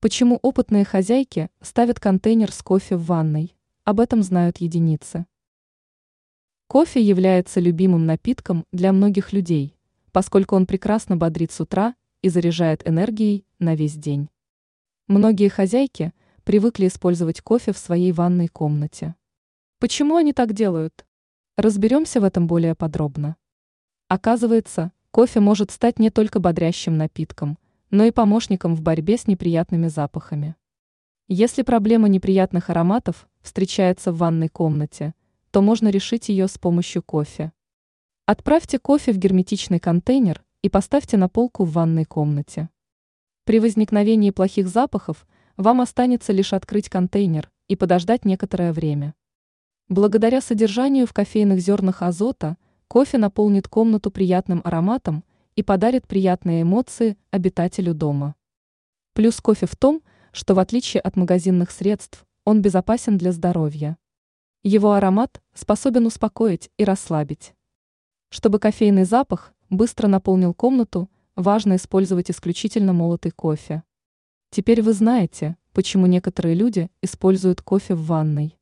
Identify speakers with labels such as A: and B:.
A: Почему опытные хозяйки ставят контейнер с кофе в ванной? Об этом знают единицы. Кофе является любимым напитком для многих людей, поскольку он прекрасно бодрит с утра и заряжает энергией на весь день. Многие хозяйки привыкли использовать кофе в своей ванной комнате. Почему они так делают? Разберемся в этом более подробно. Оказывается, кофе может стать не только бодрящим напитком – но и помощником в борьбе с неприятными запахами. Если проблема неприятных ароматов встречается в ванной комнате, то можно решить ее с помощью кофе. Отправьте кофе в герметичный контейнер и поставьте на полку в ванной комнате. При возникновении плохих запахов вам останется лишь открыть контейнер и подождать некоторое время. Благодаря содержанию в кофейных зернах азота кофе наполнит комнату приятным ароматом и подарит приятные эмоции обитателю дома. Плюс кофе в том, что в отличие от магазинных средств, он безопасен для здоровья. Его аромат способен успокоить и расслабить. Чтобы кофейный запах быстро наполнил комнату, важно использовать исключительно молотый кофе. Теперь вы знаете, почему некоторые люди используют кофе в ванной.